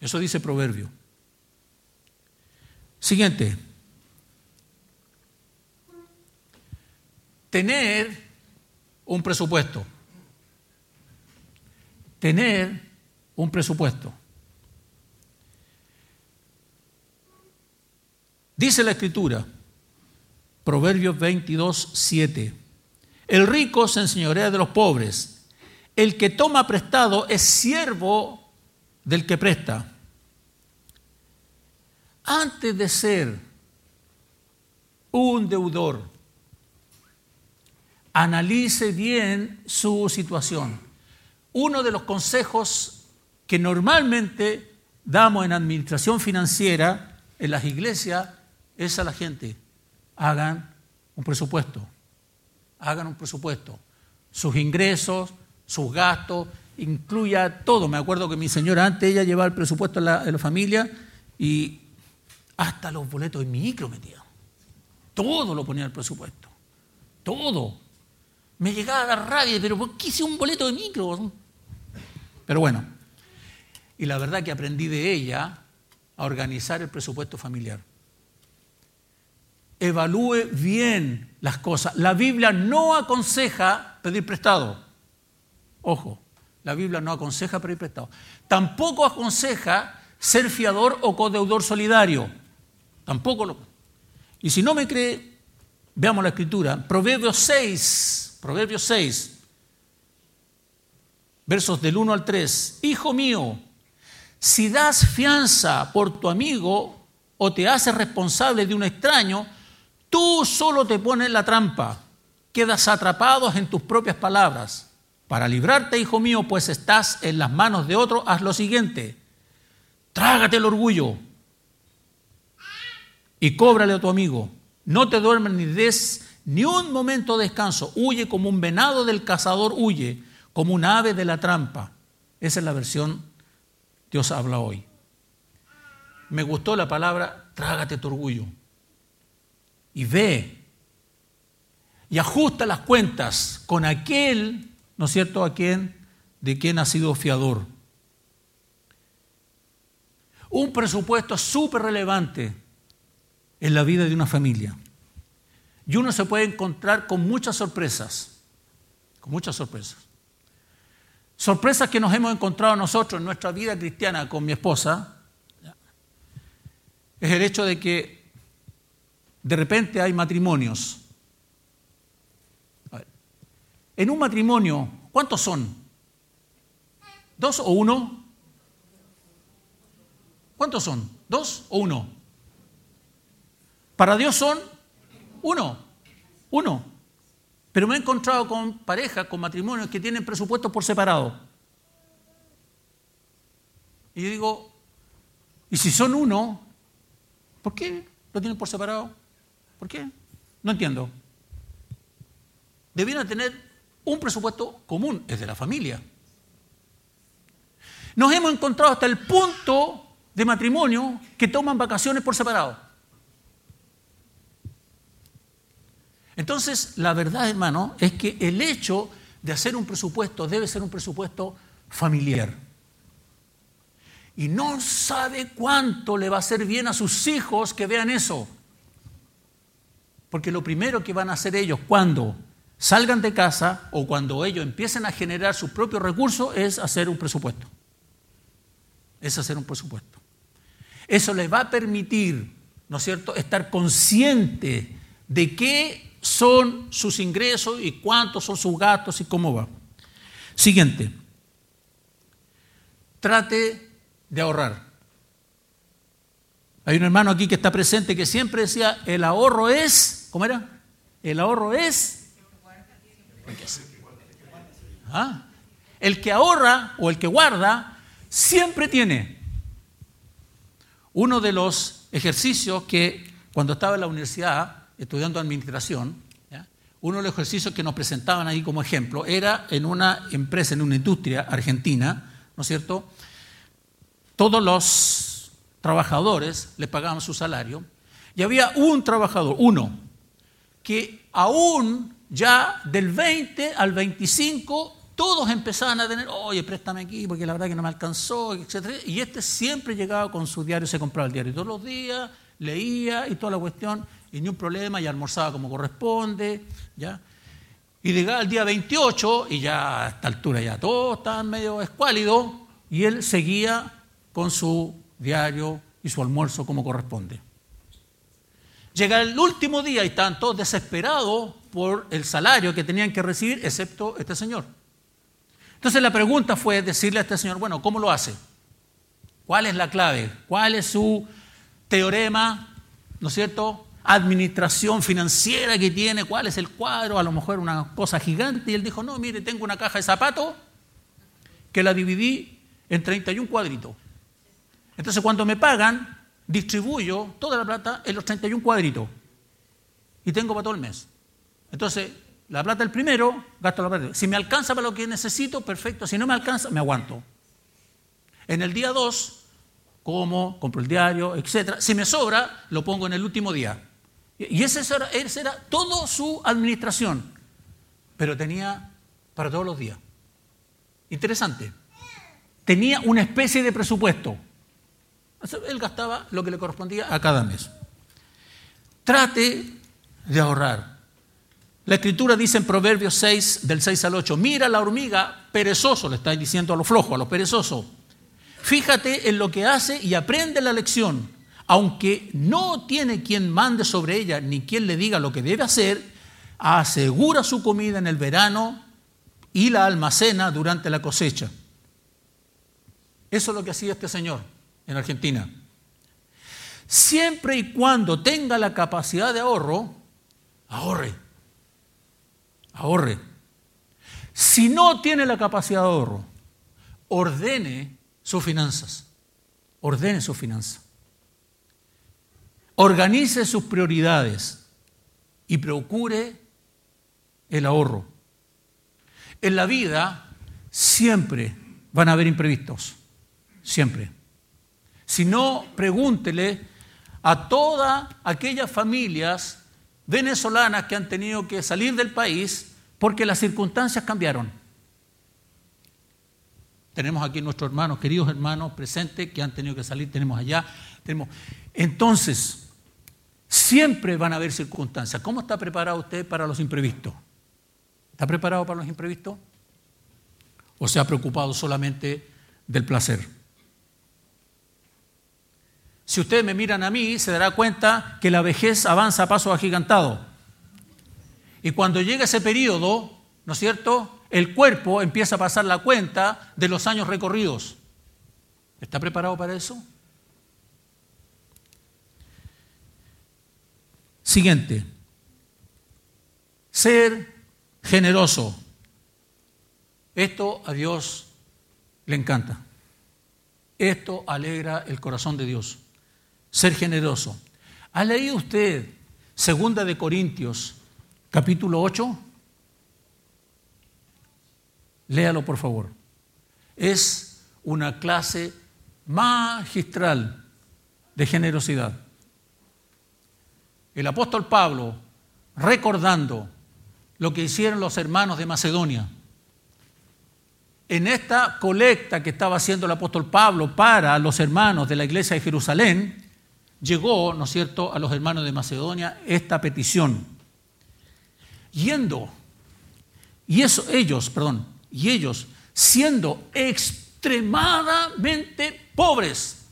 Eso dice Proverbio. Siguiente. Tener un presupuesto. Tener un presupuesto. Dice la escritura, Proverbios 22, 7, el rico se enseñorea de los pobres, el que toma prestado es siervo del que presta. Antes de ser un deudor, analice bien su situación. Uno de los consejos que normalmente damos en administración financiera en las iglesias es a la gente, hagan un presupuesto, hagan un presupuesto, sus ingresos, sus gastos, incluya todo. Me acuerdo que mi señora antes ella llevaba el presupuesto en la, familia y hasta los boletos de micro metía. Todo lo ponía en el presupuesto. Todo. Me llegaba a dar rabia, pero ¿por qué hice un boleto de micro? Pero bueno. Y la verdad que aprendí de ella a organizar el presupuesto familiar evalúe bien las cosas. La Biblia no aconseja pedir prestado. Ojo, la Biblia no aconseja pedir prestado. Tampoco aconseja ser fiador o codeudor solidario. Tampoco lo. Y si no me cree, veamos la escritura. Proverbios 6, Proverbios 6, versos del 1 al 3. Hijo mío, si das fianza por tu amigo o te haces responsable de un extraño, Tú solo te pones la trampa, quedas atrapado en tus propias palabras. Para librarte, hijo mío, pues estás en las manos de otro, haz lo siguiente. Trágate el orgullo y cóbrale a tu amigo. No te duermes ni des ni un momento de descanso. Huye como un venado del cazador, huye como un ave de la trampa. Esa es la versión Dios habla hoy. Me gustó la palabra, trágate tu orgullo y ve y ajusta las cuentas con aquel, ¿no es cierto?, a quien, de quien ha sido fiador. Un presupuesto súper relevante en la vida de una familia. Y uno se puede encontrar con muchas sorpresas, con muchas sorpresas. Sorpresas que nos hemos encontrado nosotros en nuestra vida cristiana con mi esposa, es el hecho de que de repente hay matrimonios. En un matrimonio, ¿cuántos son? ¿Dos o uno? ¿Cuántos son? ¿Dos o uno? Para Dios son uno, uno. Pero me he encontrado con parejas, con matrimonios que tienen presupuestos por separado. Y yo digo, ¿y si son uno, por qué lo tienen por separado? ¿Por qué? No entiendo. Debieran tener un presupuesto común, es de la familia. Nos hemos encontrado hasta el punto de matrimonio que toman vacaciones por separado. Entonces, la verdad, hermano, es que el hecho de hacer un presupuesto debe ser un presupuesto familiar. Y no sabe cuánto le va a hacer bien a sus hijos que vean eso. Porque lo primero que van a hacer ellos cuando salgan de casa o cuando ellos empiecen a generar sus propios recursos es hacer un presupuesto. Es hacer un presupuesto. Eso les va a permitir, ¿no es cierto?, estar consciente de qué son sus ingresos y cuántos son sus gastos y cómo va. Siguiente. Trate de ahorrar. Hay un hermano aquí que está presente que siempre decía, el ahorro es, ¿cómo era? El ahorro es... ¿Ah? El que ahorra o el que guarda siempre tiene. Uno de los ejercicios que cuando estaba en la universidad estudiando administración, uno de los ejercicios que nos presentaban ahí como ejemplo era en una empresa, en una industria argentina, ¿no es cierto? Todos los trabajadores le pagaban su salario y había un trabajador, uno, que aún ya del 20 al 25 todos empezaban a tener, oye, préstame aquí porque la verdad que no me alcanzó, etc. Y este siempre llegaba con su diario, se compraba el diario todos los días, leía y toda la cuestión, y ni un problema, y almorzaba como corresponde, ¿ya? Y llegaba el día 28, y ya a esta altura ya todo estaba medio escuálido, y él seguía con su diario y su almuerzo como corresponde. Llega el último día y estaban todos desesperados por el salario que tenían que recibir, excepto este señor. Entonces la pregunta fue decirle a este señor, bueno, ¿cómo lo hace? ¿Cuál es la clave? ¿Cuál es su teorema, ¿no es cierto? Administración financiera que tiene, ¿cuál es el cuadro? A lo mejor una cosa gigante. Y él dijo, no, mire, tengo una caja de zapatos que la dividí en 31 cuadritos. Entonces cuando me pagan, distribuyo toda la plata en los 31 cuadritos. Y tengo para todo el mes. Entonces, la plata el primero, gasto la plata. Si me alcanza para lo que necesito, perfecto. Si no me alcanza, me aguanto. En el día 2, como, compro el diario, etc. Si me sobra, lo pongo en el último día. Y esa era, esa era toda su administración. Pero tenía para todos los días. Interesante. Tenía una especie de presupuesto. Él gastaba lo que le correspondía a cada mes. Trate de ahorrar. La escritura dice en Proverbios 6, del 6 al 8, mira la hormiga perezoso, le está diciendo a los flojos, a los perezosos. Fíjate en lo que hace y aprende la lección. Aunque no tiene quien mande sobre ella ni quien le diga lo que debe hacer, asegura su comida en el verano y la almacena durante la cosecha. Eso es lo que hacía este señor en Argentina. Siempre y cuando tenga la capacidad de ahorro, ahorre ahorre. Si no tiene la capacidad de ahorro, ordene sus finanzas. Ordene sus finanzas. Organice sus prioridades y procure el ahorro. En la vida siempre van a haber imprevistos. Siempre. Si no, pregúntele a todas aquellas familias venezolanas que han tenido que salir del país porque las circunstancias cambiaron. Tenemos aquí nuestros hermanos, queridos hermanos presentes que han tenido que salir, tenemos allá. Tenemos... Entonces, siempre van a haber circunstancias. ¿Cómo está preparado usted para los imprevistos? ¿Está preparado para los imprevistos? ¿O se ha preocupado solamente del placer? Si ustedes me miran a mí, se dará cuenta que la vejez avanza a paso agigantado. Y cuando llega ese periodo, ¿no es cierto? El cuerpo empieza a pasar la cuenta de los años recorridos. ¿Está preparado para eso? Siguiente. Ser generoso. Esto a Dios le encanta. Esto alegra el corazón de Dios ser generoso. ¿Ha leído usted Segunda de Corintios, capítulo 8? Léalo, por favor. Es una clase magistral de generosidad. El apóstol Pablo, recordando lo que hicieron los hermanos de Macedonia, en esta colecta que estaba haciendo el apóstol Pablo para los hermanos de la iglesia de Jerusalén, llegó, ¿no es cierto?, a los hermanos de Macedonia esta petición. Yendo, y eso, ellos, perdón, y ellos siendo extremadamente pobres,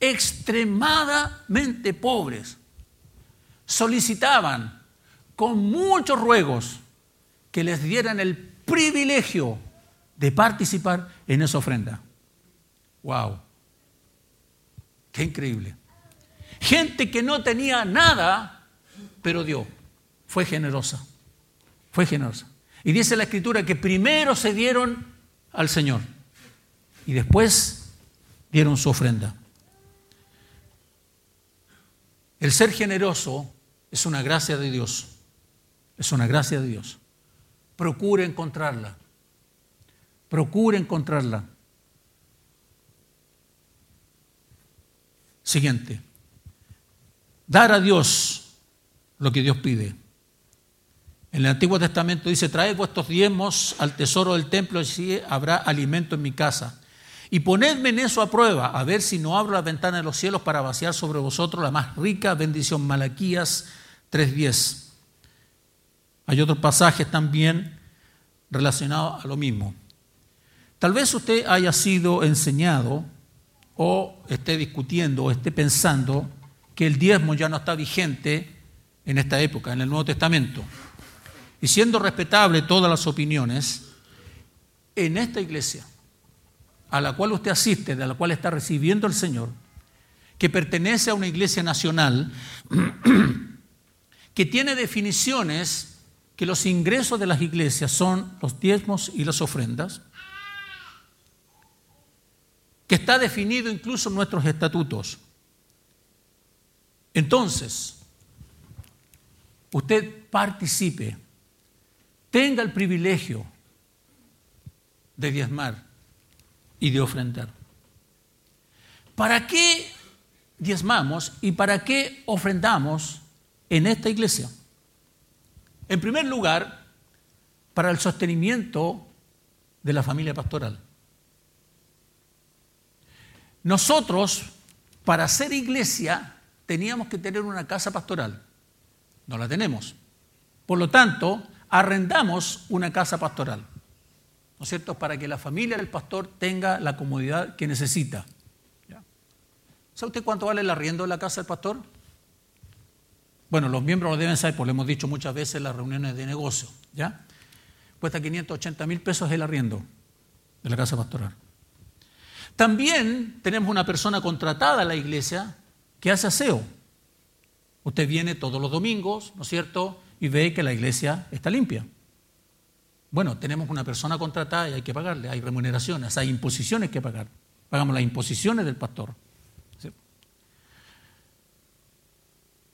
extremadamente pobres, solicitaban con muchos ruegos que les dieran el privilegio de participar en esa ofrenda. ¡Wow! Qué increíble. Gente que no tenía nada, pero dio. Fue generosa. Fue generosa. Y dice la escritura que primero se dieron al Señor y después dieron su ofrenda. El ser generoso es una gracia de Dios. Es una gracia de Dios. Procure encontrarla. Procure encontrarla. Siguiente. Dar a Dios lo que Dios pide. En el Antiguo Testamento dice, traed vuestros diezmos al tesoro del templo y así habrá alimento en mi casa. Y ponedme en eso a prueba, a ver si no abro la ventana de los cielos para vaciar sobre vosotros la más rica bendición. Malaquías 3.10. Hay otros pasajes también relacionados a lo mismo. Tal vez usted haya sido enseñado o esté discutiendo o esté pensando que el diezmo ya no está vigente en esta época, en el Nuevo Testamento. Y siendo respetable todas las opiniones, en esta iglesia a la cual usted asiste, de la cual está recibiendo el Señor, que pertenece a una iglesia nacional, que tiene definiciones que los ingresos de las iglesias son los diezmos y las ofrendas, que está definido incluso en nuestros estatutos. Entonces, usted participe, tenga el privilegio de diezmar y de ofrendar. ¿Para qué diezmamos y para qué ofrendamos en esta iglesia? En primer lugar, para el sostenimiento de la familia pastoral. Nosotros, para ser iglesia, teníamos que tener una casa pastoral. No la tenemos. Por lo tanto, arrendamos una casa pastoral. ¿No es cierto?, para que la familia del pastor tenga la comodidad que necesita. ¿Sabe usted cuánto vale el arriendo de la casa del pastor? Bueno, los miembros lo deben saber, porque lo hemos dicho muchas veces en las reuniones de negocio, ¿ya? Cuesta 580 mil pesos el arriendo de la casa pastoral. También tenemos una persona contratada a la iglesia que hace aseo. Usted viene todos los domingos, ¿no es cierto?, y ve que la iglesia está limpia. Bueno, tenemos una persona contratada y hay que pagarle, hay remuneraciones, hay imposiciones que pagar. Pagamos las imposiciones del pastor.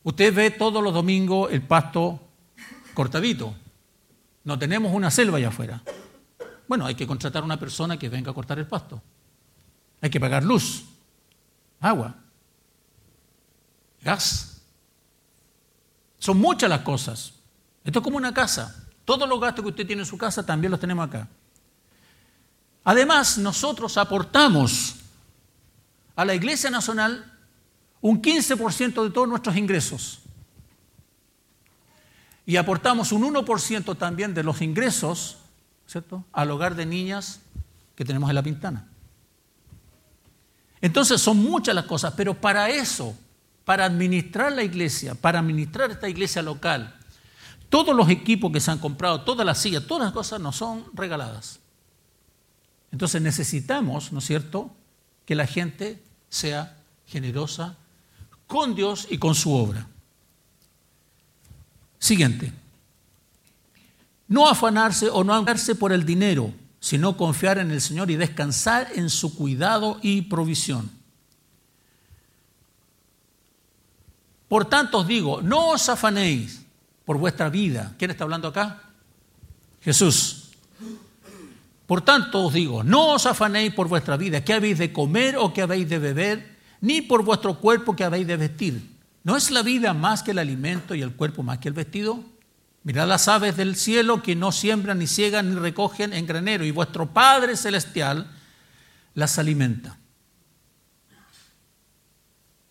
Usted ve todos los domingos el pasto cortadito. No tenemos una selva allá afuera. Bueno, hay que contratar a una persona que venga a cortar el pasto. Hay que pagar luz, agua, gas. Son muchas las cosas. Esto es como una casa. Todos los gastos que usted tiene en su casa también los tenemos acá. Además, nosotros aportamos a la Iglesia Nacional un 15% de todos nuestros ingresos. Y aportamos un 1% también de los ingresos, ¿cierto?, al hogar de niñas que tenemos en la Pintana. Entonces son muchas las cosas, pero para eso, para administrar la iglesia, para administrar esta iglesia local, todos los equipos que se han comprado, todas las sillas, todas las cosas no son regaladas. Entonces necesitamos, ¿no es cierto?, que la gente sea generosa con Dios y con su obra. Siguiente. No afanarse o no afanarse por el dinero, sino confiar en el Señor y descansar en su cuidado y provisión. Por tanto os digo, no os afanéis por vuestra vida. ¿Quién está hablando acá? Jesús. Por tanto os digo, no os afanéis por vuestra vida, qué habéis de comer o qué habéis de beber, ni por vuestro cuerpo que habéis de vestir. ¿No es la vida más que el alimento y el cuerpo más que el vestido? Mirad las aves del cielo que no siembran, ni ciegan, ni recogen en granero, y vuestro Padre Celestial las alimenta.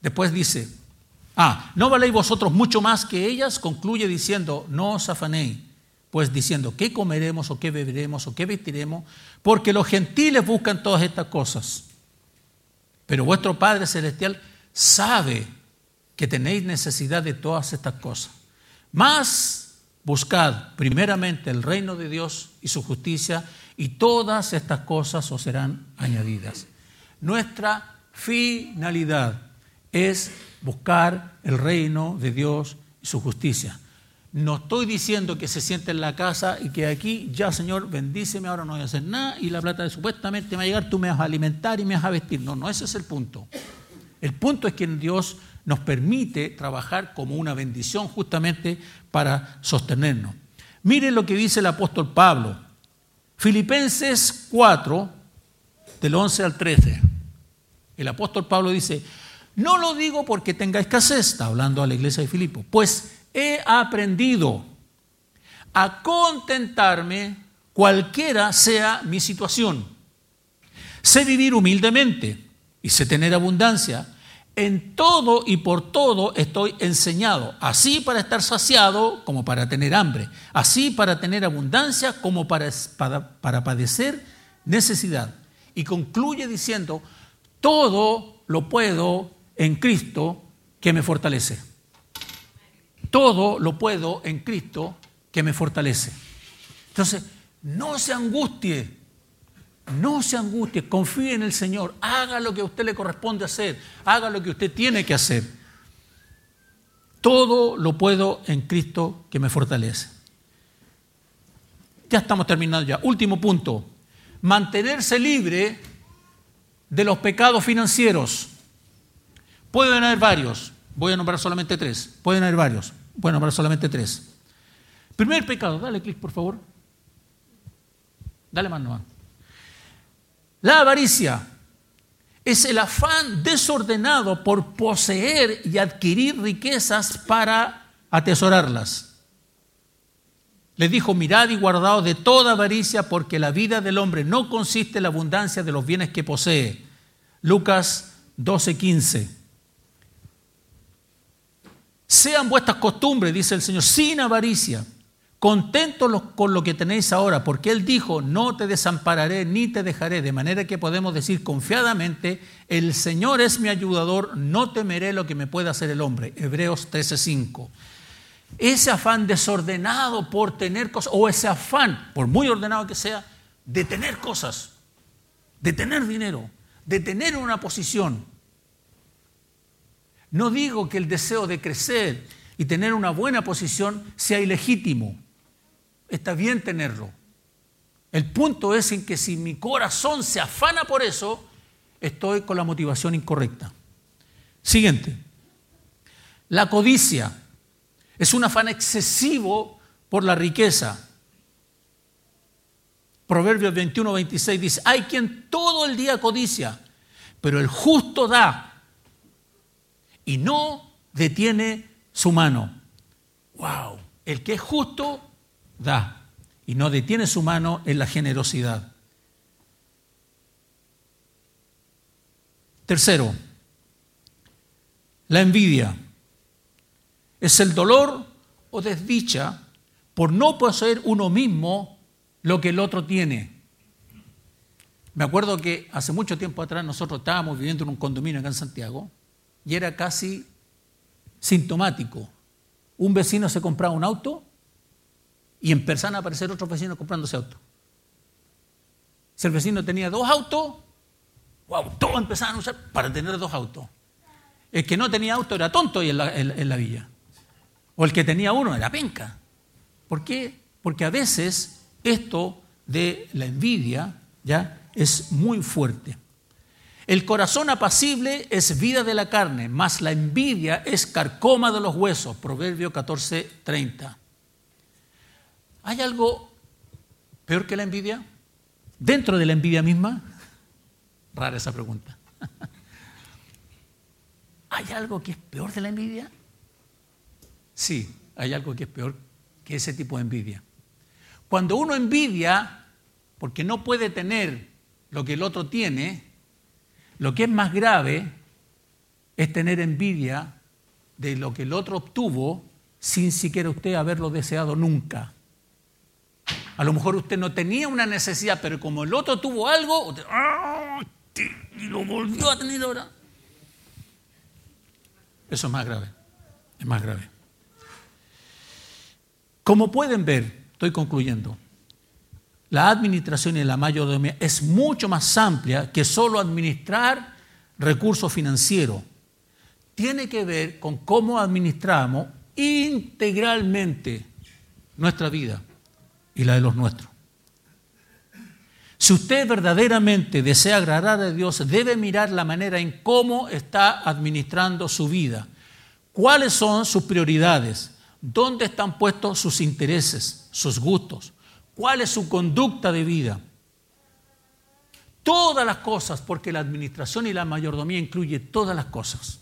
Después dice, Ah, ¿no valéis vosotros mucho más que ellas? Concluye diciendo, no os afanéis, pues diciendo, ¿qué comeremos o qué beberemos o qué vestiremos? Porque los gentiles buscan todas estas cosas. Pero vuestro Padre Celestial sabe que tenéis necesidad de todas estas cosas. Más buscad primeramente el reino de Dios y su justicia y todas estas cosas os serán añadidas. Nuestra finalidad es buscar el reino de Dios y su justicia. No estoy diciendo que se siente en la casa y que aquí, ya Señor, bendíceme, ahora no voy a hacer nada y la plata supuestamente me va a llegar, tú me vas a alimentar y me vas a vestir. No, no, ese es el punto. El punto es que Dios nos permite trabajar como una bendición justamente para sostenernos. Miren lo que dice el apóstol Pablo. Filipenses 4, del 11 al 13. El apóstol Pablo dice, no lo digo porque tenga escasez, está hablando a la iglesia de Filipo, pues he aprendido a contentarme cualquiera sea mi situación. Sé vivir humildemente y sé tener abundancia. En todo y por todo estoy enseñado, así para estar saciado como para tener hambre, así para tener abundancia como para, para, padecer necesidad. Y concluye diciendo, todo lo puedo en Cristo que me fortalece. Todo lo puedo en Cristo que me fortalece. Entonces, no se angustie no se angustie, confíe en el Señor, haga lo que a usted le corresponde hacer, haga lo que usted tiene que hacer. Todo lo puedo en Cristo que me fortalece. Ya estamos terminando ya. Último punto, mantenerse libre de los pecados financieros. Pueden haber varios, voy a nombrar solamente tres, pueden haber varios, voy a nombrar solamente tres. Primer pecado, dale clic por favor. Dale mano. La avaricia es el afán desordenado por poseer y adquirir riquezas para atesorarlas. Le dijo, mirad y guardaos de toda avaricia, porque la vida del hombre no consiste en la abundancia de los bienes que posee. Lucas 12:15. Sean vuestras costumbres, dice el Señor, sin avaricia contentos con lo que tenéis ahora, porque Él dijo, no te desampararé ni te dejaré, de manera que podemos decir confiadamente, el Señor es mi ayudador, no temeré lo que me pueda hacer el hombre. Hebreos 13:5. Ese afán desordenado por tener cosas, o ese afán, por muy ordenado que sea, de tener cosas, de tener dinero, de tener una posición. No digo que el deseo de crecer y tener una buena posición sea ilegítimo está bien tenerlo. El punto es en que si mi corazón se afana por eso, estoy con la motivación incorrecta. Siguiente. La codicia es un afán excesivo por la riqueza. Proverbios 21, 26 dice, hay quien todo el día codicia, pero el justo da y no detiene su mano. Wow, el que es justo da y no detiene su mano en la generosidad. Tercero, la envidia es el dolor o desdicha por no poseer uno mismo lo que el otro tiene. Me acuerdo que hace mucho tiempo atrás nosotros estábamos viviendo en un condominio acá en Santiago y era casi sintomático. Un vecino se compraba un auto y empezaron a aparecer otros vecinos comprándose autos. Si el vecino tenía dos autos, wow, todos empezaban a usar para tener dos autos. El que no tenía auto era tonto en la, en la villa. O el que tenía uno era penca. ¿Por qué? Porque a veces esto de la envidia ya es muy fuerte. El corazón apacible es vida de la carne, mas la envidia es carcoma de los huesos. Proverbio 14, 30. ¿Hay algo peor que la envidia? ¿Dentro de la envidia misma? Rara esa pregunta. ¿Hay algo que es peor de la envidia? Sí, hay algo que es peor que ese tipo de envidia. Cuando uno envidia porque no puede tener lo que el otro tiene, lo que es más grave es tener envidia de lo que el otro obtuvo sin siquiera usted haberlo deseado nunca. A lo mejor usted no tenía una necesidad, pero como el otro tuvo algo, y lo volvió a tener ahora. Eso es más grave, es más grave. Como pueden ver, estoy concluyendo, la administración y la mayordomía es mucho más amplia que solo administrar recursos financieros. tiene que ver con cómo administramos integralmente nuestra vida y la de los nuestros. Si usted verdaderamente desea agradar a Dios, debe mirar la manera en cómo está administrando su vida. ¿Cuáles son sus prioridades? ¿Dónde están puestos sus intereses, sus gustos? ¿Cuál es su conducta de vida? Todas las cosas, porque la administración y la mayordomía incluye todas las cosas.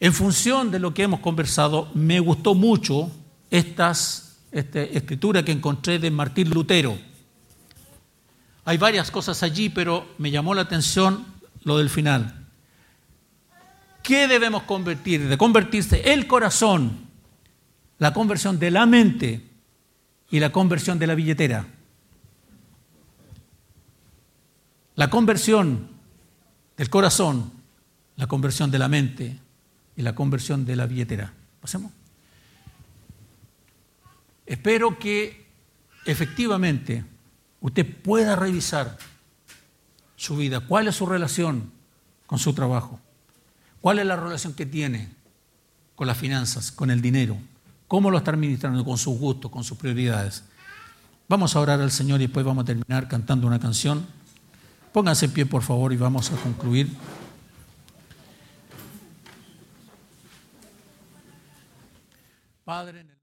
En función de lo que hemos conversado, me gustó mucho estas este, escritura que encontré de Martín Lutero. Hay varias cosas allí, pero me llamó la atención lo del final. ¿Qué debemos convertir? De convertirse el corazón, la conversión de la mente y la conversión de la billetera. La conversión del corazón, la conversión de la mente y la conversión de la billetera. Pasemos. Espero que efectivamente usted pueda revisar su vida, cuál es su relación con su trabajo, cuál es la relación que tiene con las finanzas, con el dinero, cómo lo está administrando, con sus gustos, con sus prioridades. Vamos a orar al Señor y después vamos a terminar cantando una canción. Pónganse en pie, por favor, y vamos a concluir. Padre.